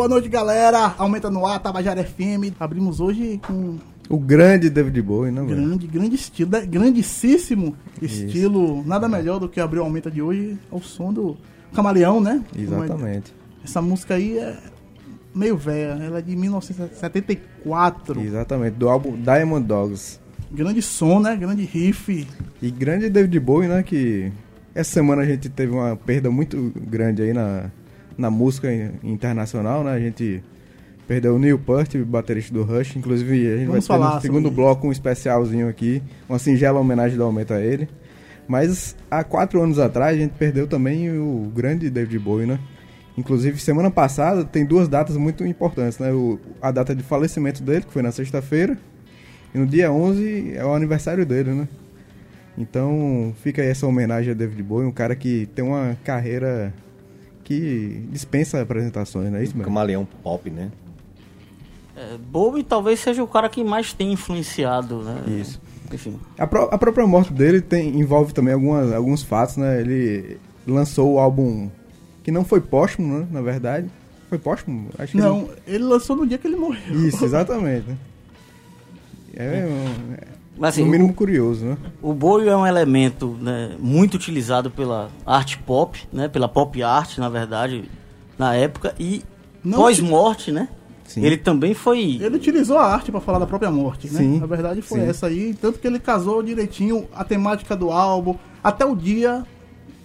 Boa noite, galera. Aumenta no ar, Tabajara FM. Abrimos hoje com. O grande David Bowie, não? Grande, grande estilo, grandíssimo estilo. Nada melhor do que abrir o Aumenta de hoje ao som do Camaleão, né? Exatamente. Essa música aí é meio velha, ela é de 1974. Exatamente, do álbum Diamond Dogs. Grande som, né? Grande riff. E grande David Bowie, né? Que essa semana a gente teve uma perda muito grande aí na, na música internacional, né? A gente perdeu o Neil Peart, baterista do Rush. Inclusive, a gente Vamos vai ter falar no segundo sobre bloco um especialzinho aqui, uma singela homenagem do Aumento a ele. Mas há quatro anos atrás a gente perdeu também o grande David Bowie, né? Inclusive, semana passada tem duas datas muito importantes, né? O, a data de falecimento dele, que foi na sexta-feira, e no dia 11 é o aniversário dele, né? Então, fica aí essa homenagem a David Bowie, um cara que tem uma carreira que dispensa apresentações, não é isso, mano? Camaleão pop, né? É, Bowie talvez seja o cara que mais tem influenciado, né? Isso. Enfim. A, pró- a própria morte dele tem, envolve também algumas, alguns fatos, né? Ele lançou o álbum que não foi póstumo, né? Na verdade. Foi póstumo? Acho que Não, ele lançou no dia que ele morreu. Isso, exatamente. né? É, um- é, Mas assim, no mínimo curioso, né? O Bowie é um elemento né, muito utilizado pela arte pop, né, pela pop art, na verdade, na época, e pós-morte, né? Sim. Ele também foi. Ele utilizou a arte pra falar da própria morte, né? Sim, Na verdade foi sim. essa aí, tanto que ele casou direitinho a temática do álbum, até o dia.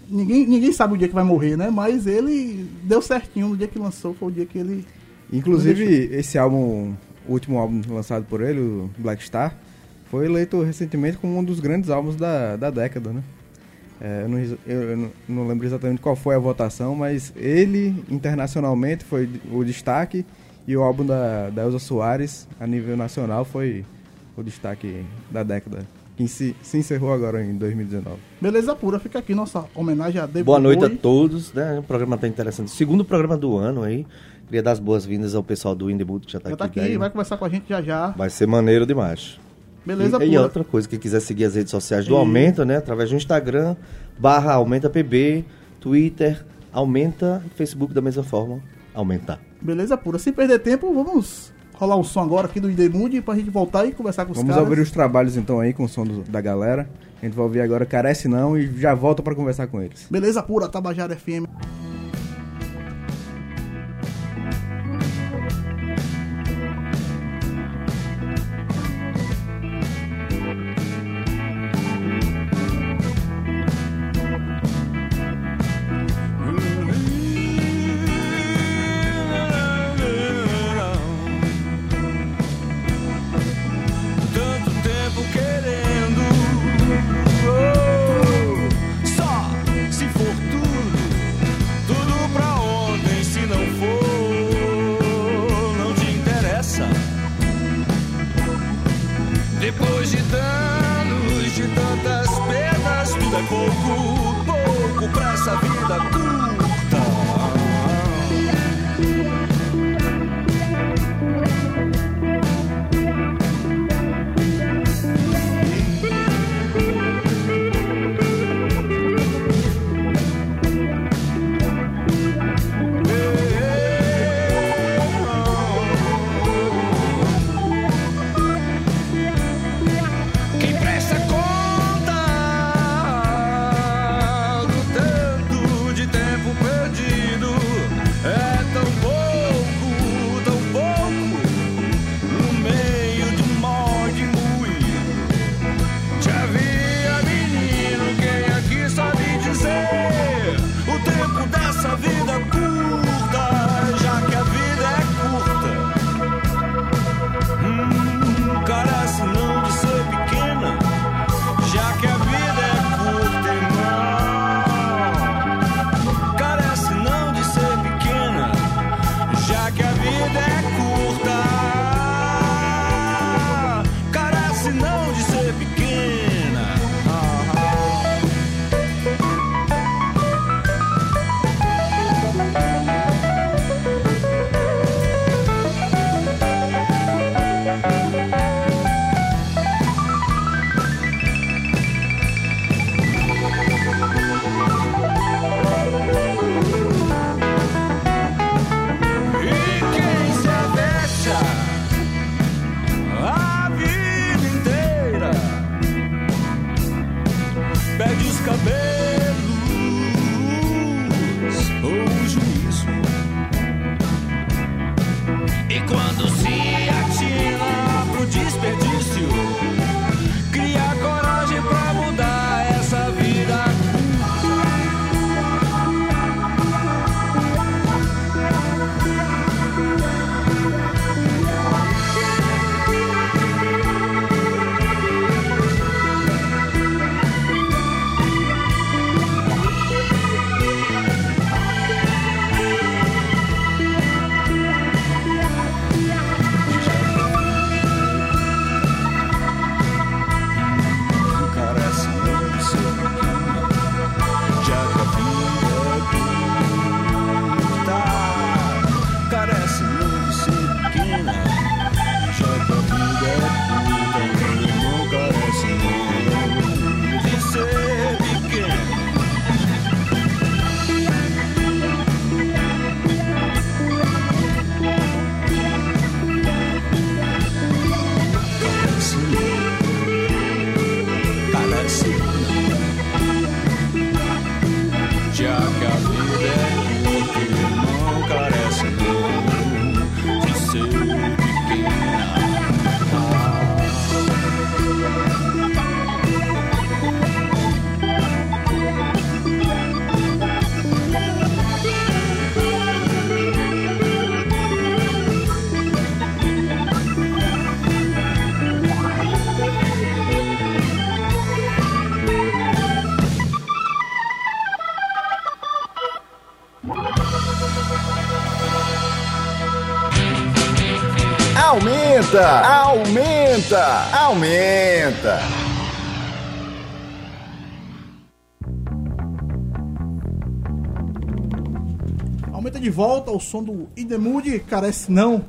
Ninguém, ninguém sabe o dia que vai morrer, né? Mas ele deu certinho no dia que lançou, foi o dia que ele. Inclusive, esse álbum, o último álbum lançado por ele, o Black Star, foi eleito recentemente como um dos grandes álbuns da, da década, né? É, eu, não, eu- não- não lembro exatamente qual foi a votação, mas ele, internacionalmente, foi o destaque e o álbum da, da Elza Soares, a nível nacional, foi o destaque da década, que se, se encerrou agora em 2019. Beleza pura, fica aqui nossa homenagem a David Boa noite Bowie. a todos, né? O programa tá interessante. Segundo programa do ano aí. Queria dar as boas-vindas ao pessoal do Indeboot que já tá Já tá aqui. aqui, daí. vai conversar com a gente já já. Vai ser maneiro demais. Beleza e, e outra coisa, quem quiser seguir as redes sociais do E- Aumenta, né? Através do Instagram, barra Aumenta PB, Twitter, Aumenta, Facebook da mesma forma, Aumentar. Beleza pura. Sem perder tempo, vamos rolar um som agora aqui do Idemude pra gente voltar e conversar com os Vamos caras. ouvir os trabalhos então aí com o som do- da galera. A gente vai ouvir agora Carece Não e já volta pra conversar com eles. Beleza pura, Tabajara FM. Aumenta, aumenta. Aumenta de volta o som do In The Mood, carece não.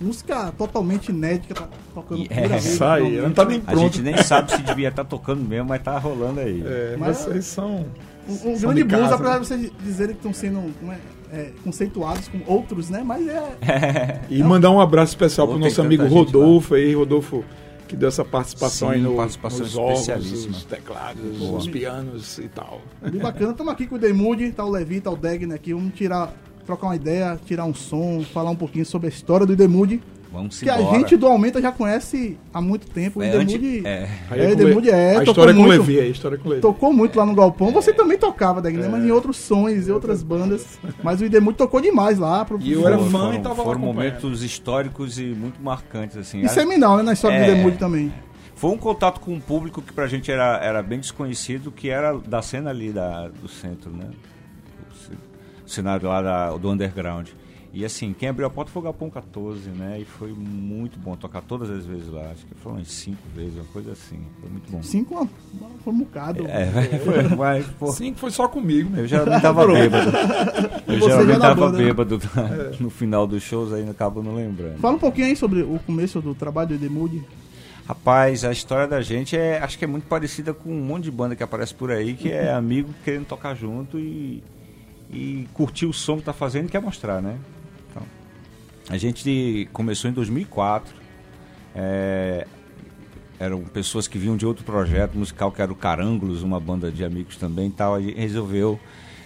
Música totalmente inédita, tá tocando E- primeira é, vez, Isso aí, não tá nem A pronto. gente nem sabe se devia estar tocando mesmo, mas tá rolando aí. É, Mas- vocês são. Um, um São grande de blues, apesar né? de vocês dizerem que estão sendo como é, é, conceituados com outros, né? Mas é. E mandar um abraço especial pro tem nosso amigo Rodolfo aí, Rodolfo, que deu essa participação Sim, aí no, participação nos órgãos, especialíssima. os teclados, Boa. os pianos e tal. Bem bacana. Estamos aqui com o Demude, tá o Levi, tá o Degner aqui. Vamos tirar, trocar uma ideia, tirar um som, falar um pouquinho sobre a história do Demude. Vamos Que a embora. gente do Aumenta já conhece há muito tempo. É, o Demude é. Aí É, com Demude Le- é, A história com o muito. Levi, a história com o Levi. tocou muito lá no Galpão. Você também tocava, Degner, mas em outros sons e outras bandas. Mas o Demude tocou demais lá. Pro, E eu era fã foram, e tava foram momentos históricos e muito marcantes, assim. E seminal, né? Na história É. do Demude também. Foi um contato com um público que pra gente era, era bem desconhecido, que era da cena ali da, do centro, né? O o cenário lá da- do underground. E assim, quem abriu a porta foi o Galpão 14, né? E foi muito bom tocar todas as vezes lá. Acho que foram umas cinco vezes, uma coisa assim. Foi muito bom. Cinco foi um bocado. É, foi, mas, pô, que foi só comigo, né? eu geralmente tava bêbado. Eu já geralmente tava banda, né? bêbado no final dos shows, aí acabo não lembrando. Fala um pouquinho aí sobre o começo do trabalho do Demude. Rapaz, a história da gente é, acho que é muito parecida com um monte de banda que aparece por aí, que é amigo querendo tocar junto e, e curtir o som que tá fazendo e quer mostrar, né? A gente começou em 2004. é, eram pessoas que vinham de outro projeto musical que era o Carângulos, uma banda de amigos também e tal. A gente resolveu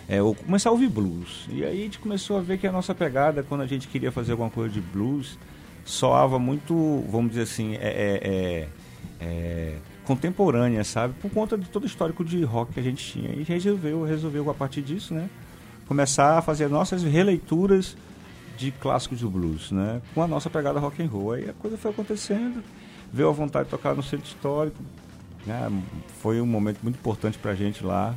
é, começar a ouvir blues. E aí a gente começou a ver que a nossa pegada, quando a gente queria fazer alguma coisa de blues, soava muito, vamos dizer assim, é- é, contemporânea, sabe? Por conta de todo o histórico de rock que a gente tinha. E resolveu, resolveu a partir disso, né? Começar a fazer nossas releituras de clássicos do blues, né? Com a nossa pegada rock and roll. Aí a coisa foi acontecendo, veio a vontade de tocar no centro histórico, né? Foi um momento muito importante pra gente lá.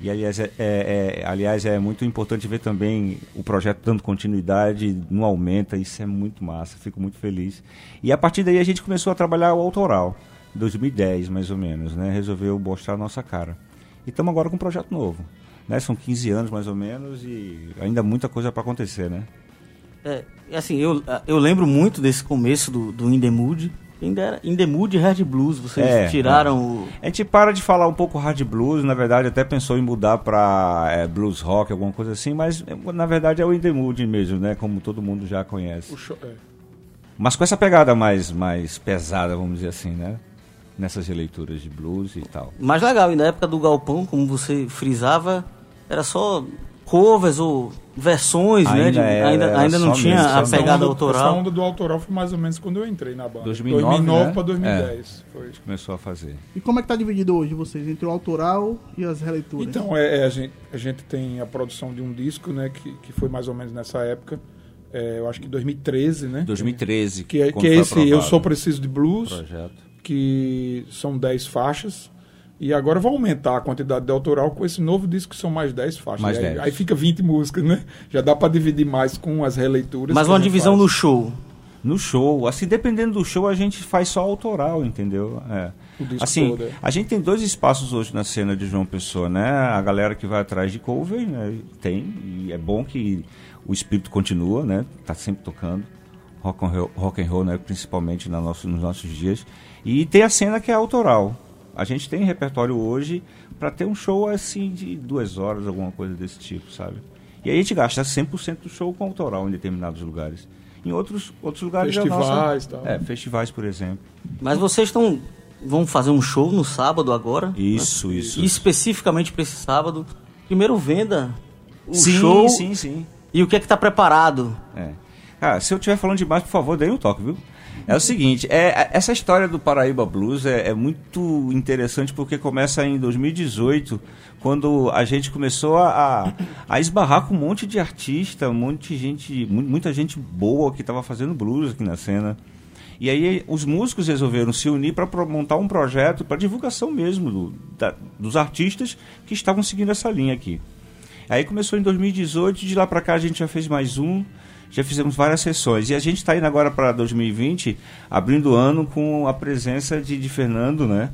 E aliás é, é- é- aliás, é muito importante ver também o projeto dando continuidade, não aumenta, isso é muito massa, fico muito feliz. E a partir daí a gente começou a trabalhar o autoral, em 2010 mais ou menos, né? Resolveu mostrar a nossa cara. E estamos agora com um projeto novo. Né? São 15 anos mais ou menos e ainda muita coisa para acontecer, né? É, assim, eu, eu lembro muito desse começo do, do In The Mood. Ainda era In The Mood e Hard Blues. Vocês É, tiraram o... A gente para de falar um pouco hard blues, na verdade até pensou em mudar pra é, blues rock, alguma coisa assim, mas é, na verdade é o In The Mood mesmo, né? Como todo mundo já conhece. O show- é. Mas com essa pegada mais, mais pesada, vamos dizer assim, né? Nessas releituras de blues e tal. Mais legal, e na época do Galpão, como você frisava, era só covers ou versões, né? Ainda de- era, ainda, era ainda não só tinha mesmo, a só pegada onda- autoral. Essa onda do autoral foi mais ou menos quando eu entrei na banda. 2009, 2009 né? pra 2010. Foi. Começou a fazer. E como é que tá dividido hoje vocês entre o autoral e as releituras? Então, é, é, a, gente, a gente tem a produção de um disco, né, que, que foi mais ou menos nessa época. É, eu acho que 2013, né? 2013. Que é, quando que é esse Eu Sou Preciso de Blues, projeto. que são 10 faixas. E agora vai aumentar a quantidade de autoral com esse novo disco, que são mais 10 faixas. Mais aí, 10. aí fica 20 músicas, né? Já dá pra dividir mais com as releituras. Mas uma divisão faz. no show. No show, assim, dependendo do show, a gente faz só autoral, entendeu? É. Assim, todo, é. a gente tem dois espaços hoje na cena de João Pessoa, né? A galera que vai atrás de cover, né? Tem, e é bom que o espírito continua, né? Tá sempre tocando. Rock and roll, rock and roll né? principalmente na nosso, nos nossos dias. E tem a cena que é autoral. A gente tem repertório hoje para ter um show assim de duas horas, alguma coisa desse tipo, sabe? E aí a gente gasta 100% do show com autoral em determinados lugares. Em outros, outros lugares é Festivais nossa- e tal. É, festivais, por exemplo. Mas vocês estão vão fazer um show no sábado agora. Isso, isso. E especificamente para esse sábado. Primeiro venda o sim, show sim, sim. e o que é que tá preparado. É. Cara, se eu estiver falando demais, por favor, dê um toque, viu? É o seguinte, é, é- essa história do Paraíba Blues é, é muito interessante porque começa em 2018, quando a gente começou a, a esbarrar com um monte de artista, um monte de gente, mu- muita gente boa que estava fazendo blues aqui na cena. E aí os músicos resolveram se unir para montar um projeto para divulgação mesmo do- da- dos artistas que estavam seguindo essa linha aqui. Aí começou em 2018, de lá pra cá a gente já fez mais um, já fizemos várias sessões. E a gente está indo agora para 2020, abrindo o ano com a presença de, de Fernando, né?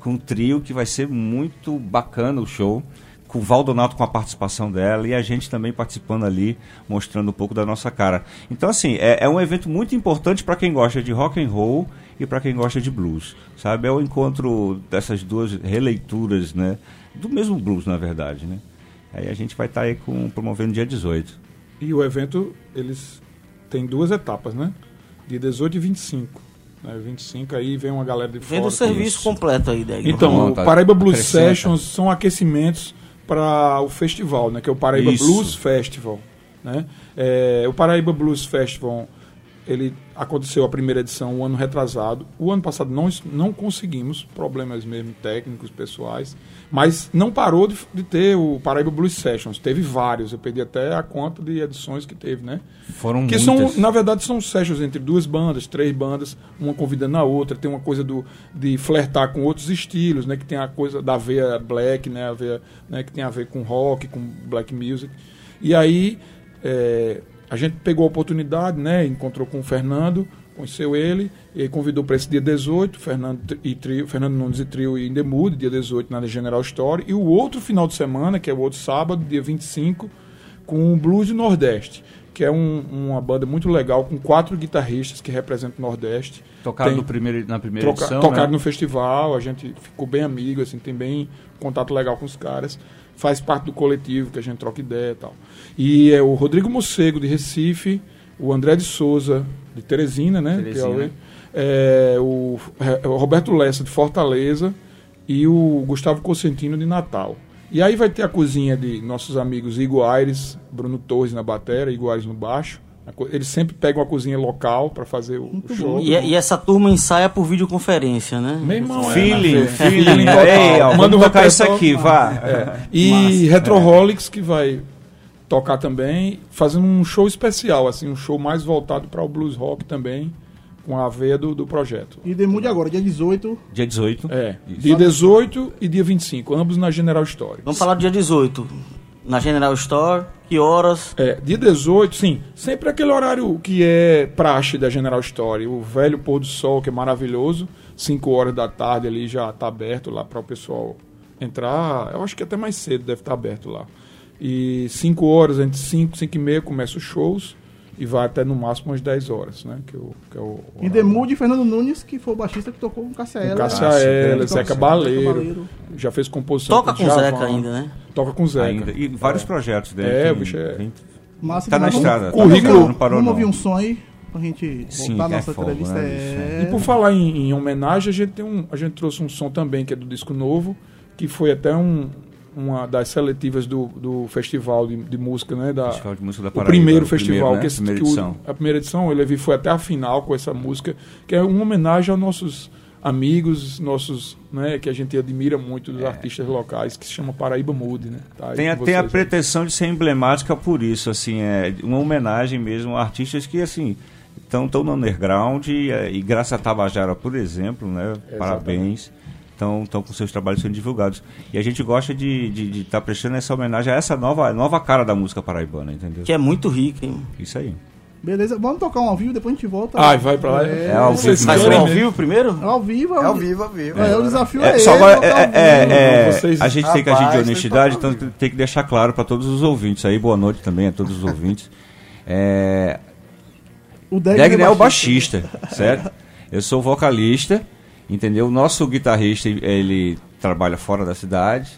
Com um trio que vai ser muito bacana o show. Com o Valdonato com a participação dela e a gente também participando ali, mostrando um pouco da nossa cara. Então, assim, é, é um evento muito importante para quem gosta de rock and roll e para quem gosta de blues, sabe? É o encontro dessas duas releituras, né? Do mesmo blues, na verdade, né? Aí a gente vai estar aí com, promovendo dia 18. E o evento, eles tem duas etapas, né? De 18 e 25. Né? 25 aí vem uma galera de fora. Vendo o serviço completo aí, Deg. Então, o montar. Paraíba Blues Acrescenta. Sessions são aquecimentos para o festival, né? Que é o Paraíba Isso. Blues Festival, né? É, o Paraíba Blues Festival, ele aconteceu a primeira edição o ano retrasado. O ano passado não, não conseguimos, problemas mesmo técnicos, pessoais, mas não parou de, de ter o Paraíba Blues Sessions. Teve vários, eu perdi até a conta de edições que teve, né? Foram Que muitas. são, na verdade, são sessions entre duas bandas, três bandas, uma convidando a outra. Tem uma coisa do, de flertar com outros estilos, né? Que tem a coisa da veia black, né? A veia, né? Que tem a ver com rock, com black music. E aí é, a gente pegou a oportunidade, né? Encontrou com o Fernando, conheceu ele, e convidou para esse dia 18, Fernando, e trio, Fernando Nunes e Trio e Indemude, dia 18 na General Store. E o outro final de semana, que é o outro sábado, dia 25, com o Blues do Nordeste, que é um- uma banda muito legal, com quatro guitarristas que representam o Nordeste. Tocaram Tem- no primeiro, na primeira Troca, edição. tocaram né? no festival, a gente ficou bem amigo, assim, tem bem contato legal com os caras. Faz parte do coletivo, que a gente troca ideia e tal. E é o Rodrigo Mocego, de Recife, o André de Souza, de Teresina, né? Teresina. É, o, é, o Roberto Lessa, de Fortaleza, e o Gustavo Cosentino, de Natal. E aí vai ter a cozinha de nossos amigos Igor Aires, Bruno Torres na bateria, Igor Aires no baixo. Eles sempre pegam a cozinha local para fazer o, o show. E, e essa turma ensaia por videoconferência, né? Meu irmão, é, Feeling, né, feeling. feeling total. Ei, ó, Manda um tocar isso aqui, vá. É. E Retroholics que vai tocar também, fazendo um show especial, assim, um show mais voltado para o blues rock também, com a veia do, do projeto. E Demude agora, dia 18. Dia 18. É, Isso. dia 18 e dia 25, ambos na General Store. Vamos falar do dia 18. Na General Store, que horas? É, dia 18, sim, sempre aquele horário que é praxe da General Store, o velho pôr do sol, que é maravilhoso, 5 horas da tarde ali já está aberto lá para o pessoal entrar, eu acho que até mais cedo deve estar aberto lá. E 5 horas, entre 5 5 e meia começa os shows e vai até no máximo umas 10 horas, né? Que, é o- que é o Em Demude, Fernando Nunes, que foi o baixista que tocou com com sim, Eller, grande Zeca Baleiro, já fez composição Toca com o Djavan, Zeca ainda, né? Toca com o Zeca. Ainda. E vários projetos dele. É, o bicho é- Massa Tá na demais. estrada. Vamos, Currículo- vamos, não parou, vamos não. ouvir um som aí, pra gente Sim, voltar à que é nossa fogo, entrevista. né, é... E por falar em, em homenagem, a gente, tem um, a gente trouxe um som também que é do disco novo, que foi até um, uma das seletivas do, do festival de, de música, né? Da, Festival de Música da o Paraíba, primeiro o festival, primeiro, né? que, esse- Primeira que o- edição. a primeira edição, Levi foi até a final com essa música, que é uma homenagem aos nossos amigos, nossos, né, que a gente admira muito dos artistas locais, que se chama Paraíba Mood, né? Tá É. Tem, a, com tem a aí. pretensão de ser emblemática por isso, assim, é uma homenagem mesmo a artistas que, assim, estão tão no underground e, eh, e graças a Tabajara, por exemplo, né, parabéns, estão com seus trabalhos sendo divulgados. E a gente gosta de estar de, estar prestando essa homenagem a essa nova, nova cara da música paraibana, entendeu? Que é muito rica, hein? Isso aí. Beleza, vamos tocar um ao vivo, depois a gente volta. Ai, vai pra lá. É, É ao vivo. Mas querem ao vivo primeiro? É ao vivo, É ao vivo, ao vivo. É, o desafio É, é, só esse, agora, ao é, é, é, Vocês- a gente tem que agir de honestidade, então tem que deixar claro para todos os ouvintes aí. Boa noite também a todos os ouvintes. É, O Degner Degner é o baixista, certo? Eu sou vocalista, entendeu? O nosso guitarrista, ele trabalha fora da cidade.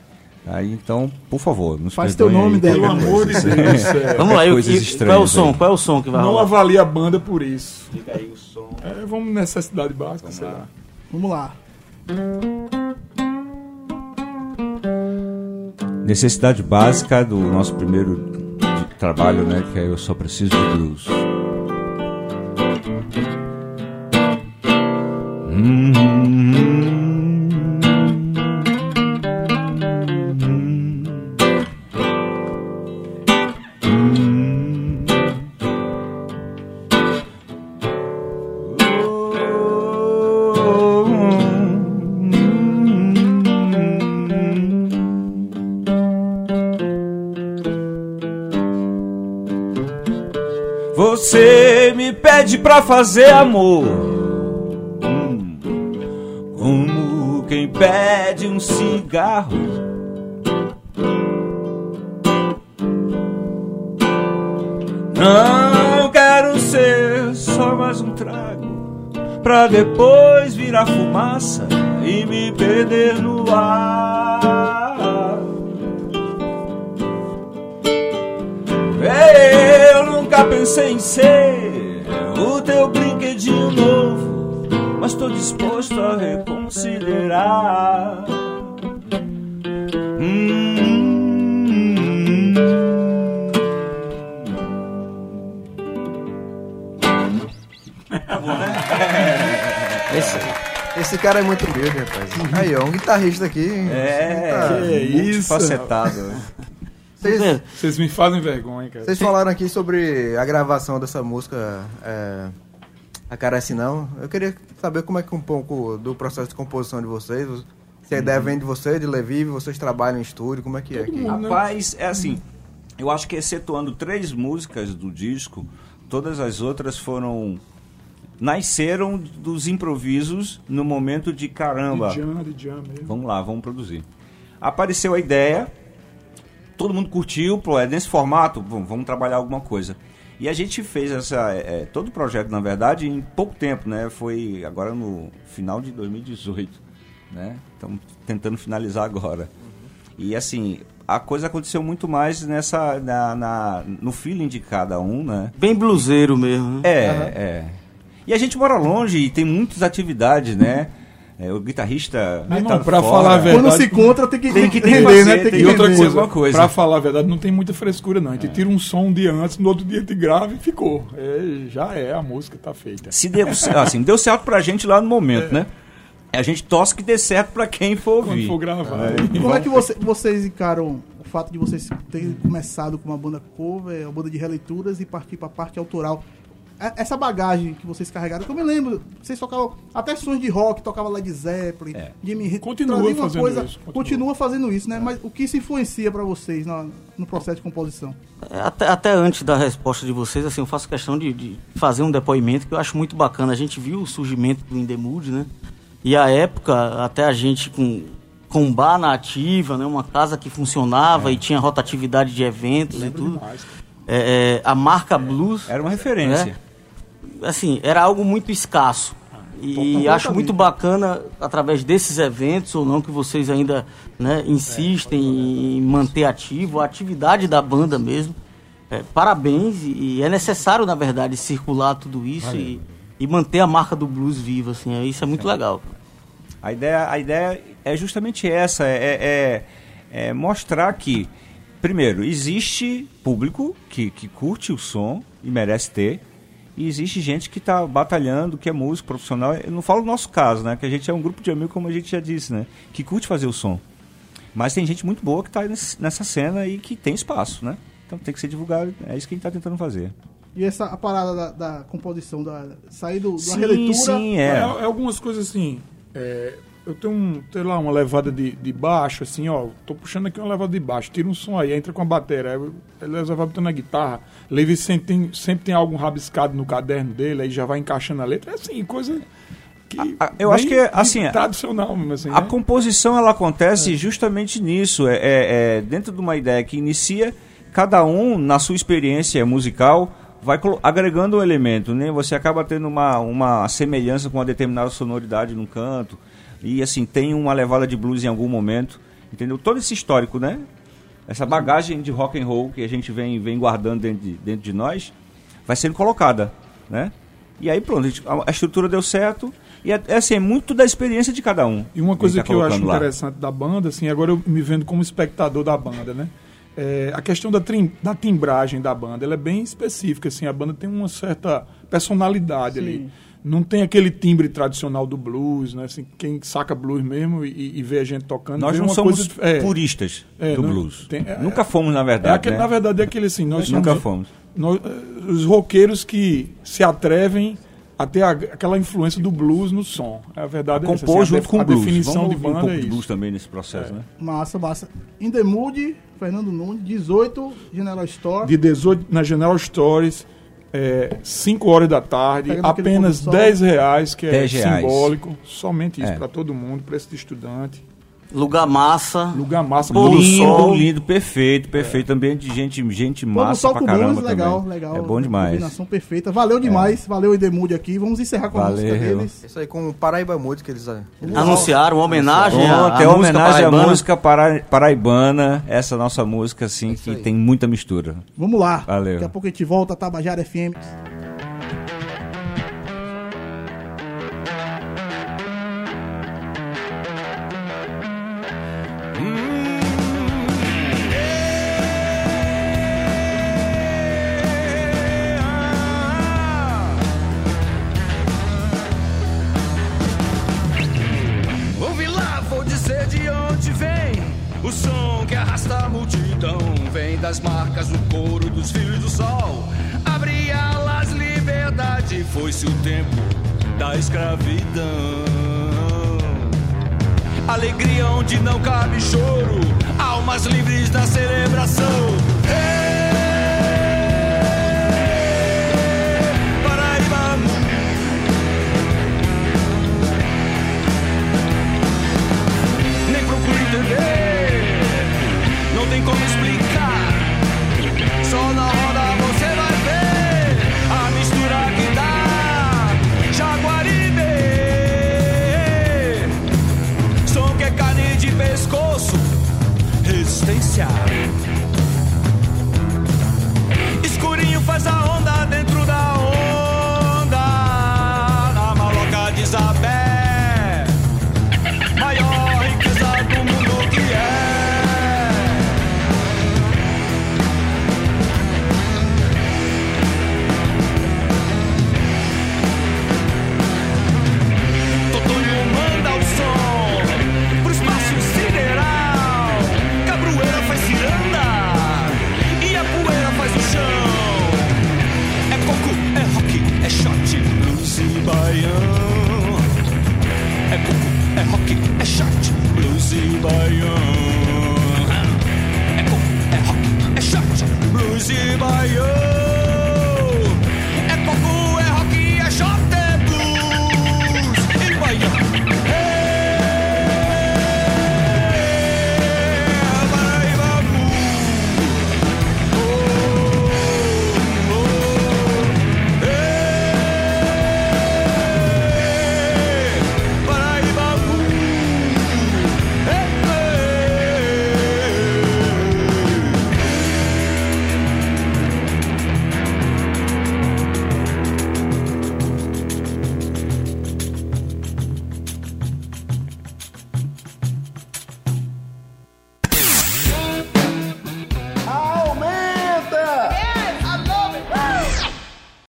Aí, então, por favor, nos Faz teu nome, aí qualquer Pelo amor de. Deus céu. Vamos lá, e o coisas que- qual é o som? aí. Qual é o som que vai Não rolar? avalie a banda por isso. Fica aí o som. É, vamos necessidade básica, sei lá. Vamos lá. Necessidade básica do nosso primeiro trabalho, né? Que é Eu Só Preciso de Blues. Você me pede pra fazer amor. Hum, Como quem pede um cigarro. Não quero ser só mais um trago. Pra depois virar fumaça e me perder no ar. Pensei em ser o teu brinquedinho novo, mas tô disposto a reconsiderar. Hum. Esse, Esse cara é muito humilde, rapaz. Aí, ó, um guitarrista aqui. É, Tá. multifacetado. Vocês, Vocês me fazem vergonha, cara. vocês falaram aqui sobre a gravação dessa música, é, A Carece Não. Eu queria saber como é que um pouco do processo de composição de vocês. Se a ideia vem de você, de Levi, vocês trabalham em estúdio, como é que é? aqui? Rapaz, é assim. Eu acho que excetuando três músicas do disco, todas as outras foram. Nasceram dos improvisos no momento de caramba. De jam, de jam mesmo. Vamos lá, vamos produzir. Apareceu a ideia, todo mundo curtiu, pô, é nesse formato, bom, vamos trabalhar alguma coisa. E a gente fez essa, é, é, todo o projeto, na verdade, em pouco tempo, né? Foi agora no final de 2018, né? Estamos tentando finalizar agora. E assim, a coisa aconteceu muito mais nessa, na, na- no feeling de cada um, né? bem bluseiro mesmo. né? É, é. E a gente mora longe e tem muitas atividades, né? É, o guitarrista. Meu irmão, tá pra fora. falar a verdade- Quando se encontra, tem que, Tem que render, fazer, né? tem Tem que E outra coisa, alguma coisa. pra falar a verdade, não tem muita frescura, não. A gente tira um som um dia antes, no outro dia a gente grava e ficou. É, já é, a música tá feita. Se deu, assim, deu certo pra gente lá no momento, né? A gente torce que dê certo pra quem for Quando ouvir. for gravar. É. Como é que você- vocês encaram o fato de vocês terem começado com uma banda cover, uma banda de releituras e partir pra parte autoral? É- Essa bagagem que vocês carregaram, que eu me lembro, vocês tocavam até sons de rock, tocava Led Zeppelin, É. Jimmy Hendrix, Continua fazendo coisa, isso, continua. continua. fazendo isso, né? Mas o que se influencia pra vocês na- no processo de composição? É, Até, até antes da resposta de vocês, assim, eu faço questão de, de fazer um depoimento que eu acho muito bacana. A gente viu o surgimento do In The Mood, né? E a época, até a gente com, com bar na ativa, né? Uma casa que funcionava e tinha rotatividade de eventos e tudo. É, é, a marca Blues, Era uma referência. Assim, era algo muito escasso. E acho muito bacana, através desses eventos, ou não, que vocês ainda né, insistem em manter ativo a atividade da banda mesmo. É, parabéns, e, é necessário, na verdade, circular tudo isso e, e manter a marca do blues viva, assim, é- isso é muito legal. A ideia, a ideia é justamente essa, é, é- é mostrar que, primeiro, existe público que, que curte o som e merece ter, e existe gente que está batalhando, que é músico profissional. Eu não falo no nosso caso, né? Que a gente é um grupo de amigos, como a gente já disse, né? Que curte fazer o som. Mas tem gente muito boa que está nessa cena e que tem espaço, né? Então tem que ser divulgado. É isso que a gente está tentando fazer. E essa a parada da, da composição, da sair do, da Sim, releitura. sim, É, é. é algumas coisas assim. é, eu tenho um, sei lá, uma levada de, de baixo, assim, ó. Tô puxando aqui uma levada de baixo, tira um som aí, entra com a bateria. Ele vai botando a guitarra. Levi sempre tem, sempre tem algum rabiscado no caderno dele, aí já vai encaixando a letra. É assim, coisa que. A- eu acho que, assim, tradicional mesmo, assim. A né? composição ela acontece justamente nisso, é, é- é dentro de uma ideia que inicia, cada um na sua experiência musical vai agregando um elemento, né? Você acaba tendo uma, uma semelhança com uma determinada sonoridade num canto e assim tem uma levada de blues em algum momento, entendeu? Todo esse histórico, né? Essa bagagem de rock and roll que a gente vem, vem guardando dentro de, dentro de nós vai sendo colocada, né? E aí pronto, a gente- a, a estrutura deu certo E é, é assim, é muito da experiência de cada um. E uma coisa tá que eu acho lá. interessante da banda, assim, agora eu me vendo como espectador da banda, né? É, a questão da, trim- da timbragem da banda, ela é bem específica, assim, a banda tem uma certa personalidade ali. Não tem aquele timbre tradicional do blues, né? Assim, quem saca blues mesmo e, e vê a gente tocando. Nós não uma somos coisa, é, puristas é, do não- blues. tem- é- Nunca fomos, na é verdade. aquele- né? Na verdade, é aquele assim, nós Nunca somos fomos. nós, eh, os roqueiros que se atrevem a ter a- aquela influência do blues no som. A verdade é essa, Compor assim, a junto def- com a o blues. definição Vamos de ouvir um banda pouco é isso. blues também nesse processo, né? Massa, massa. In the Mood, Fernando Nunes, 18, General Store. De 18 na General Stories, 5 horas da tarde, Pegando apenas pôr do sol. 10 reais, que é 10 reais. simbólico. Somente isso É. para todo mundo, preço de estudante. Lugar massa. Lugar massa, Pôr do lindo, sol. lindo, perfeito, perfeito. Ambiente de gente, gente Pôr massa sol pra com caramba blues, legal, também. legal. É bom demais. Combinação perfeita. Valeu demais. Valeu, In the Mood aqui. Vamos encerrar com a música Valeu. deles. Isso aí com o Paraíba Música eles. eles- Anunciaram uma homenagem Ontem, é música homenagem à música para, paraibana, essa nossa música, assim, que tem muita mistura. Vamos lá. Valeu. Daqui a pouco a gente volta, Tabajara FM. onde não cabe choro, almas livres da celebração. Escurinho faz a onda. e baião. É pop, é rock, é chapa, blues e baião.